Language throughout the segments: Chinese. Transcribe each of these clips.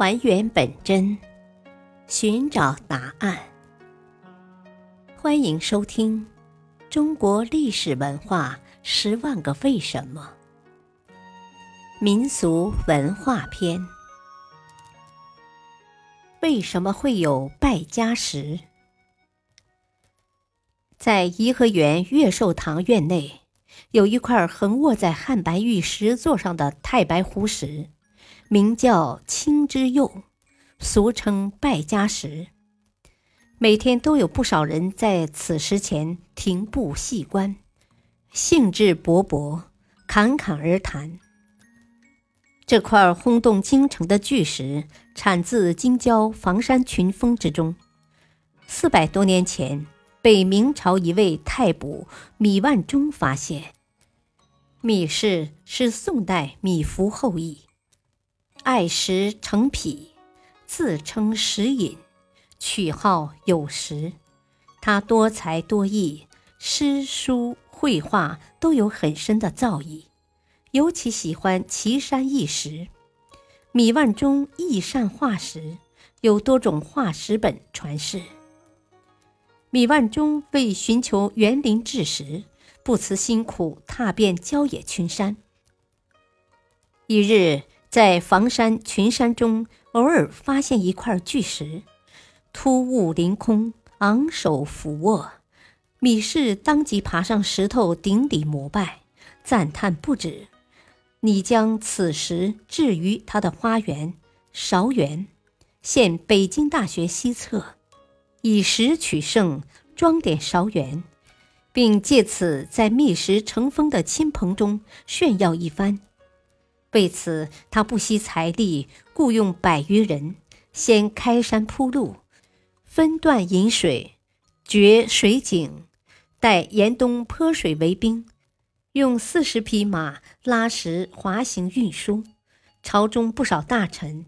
还原本真，寻找答案。欢迎收听《中国历史文化十万个为什么》民俗文化篇。为什么会有败家石？在颐和园月寿堂院内，有一块横卧在汉白玉石座上的太白湖石。名叫青之釉，俗称败家石。每天都有不少人在此石前停步细观，兴致勃勃，侃侃而谈。这块轰动京城的巨石，产自京郊房山群峰之中。四百多年前，被明朝一位太卜米万钟发现。米氏是宋代米芾后裔。爱石成癖，自称石隐，取号有石。他多才多艺，诗书绘画都有很深的造诣，尤其喜欢奇山异石。米万中亦善画石，有多种画石本传世。米万中为寻求园林志石，不辞辛苦，踏遍郊野群山。一日。在房山群山中，偶尔发现一块巨石，突兀凌空，昂首俯卧。米氏当即爬上石头顶礼膜拜，赞叹不止。你将此石置于他的花园勺园，现北京大学西侧，以石取胜，装点勺园，并借此在觅石成风的亲朋中炫耀一番。为此，他不惜财力，雇佣百余人，先开山铺路，分段引水，掘水井，待严冬泼水为冰，用四十匹马拉石滑行运输。朝中不少大臣、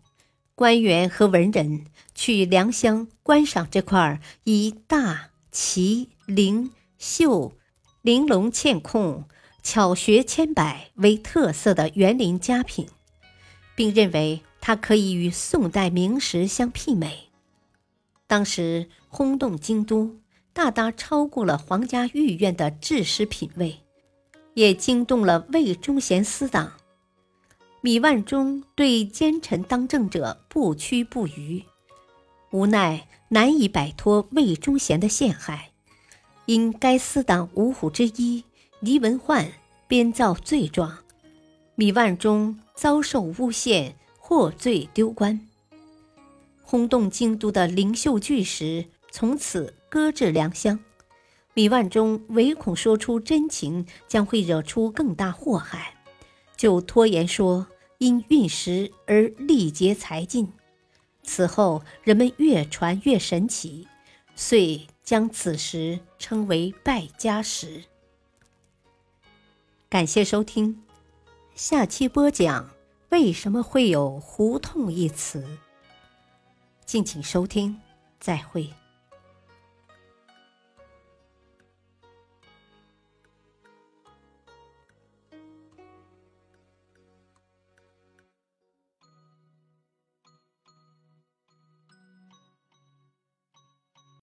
官员和文人去良乡观赏这块以大、奇、灵、秀、玲珑嵌空。巧学千百为特色的园林佳品，并认为它可以与宋代名石相媲美。当时轰动京都，大大超过了皇家御苑的制石品味，也惊动了魏忠贤私党。米万钟对奸臣当政者不屈不渝，无奈难以摆脱魏忠贤的陷害，因该私党五虎之一。黎文焕编造罪状，米万忠遭受诬陷，获罪丢官。轰动京都的灵秀巨石从此搁置良乡。米万忠唯恐说出真情将会惹出更大祸害，就拖延说因运石而力竭才尽。此后人们越传越神奇，遂将此石称为败家石。感谢收听，下期播讲为什么会有“胡同”一词。敬请收听，再会。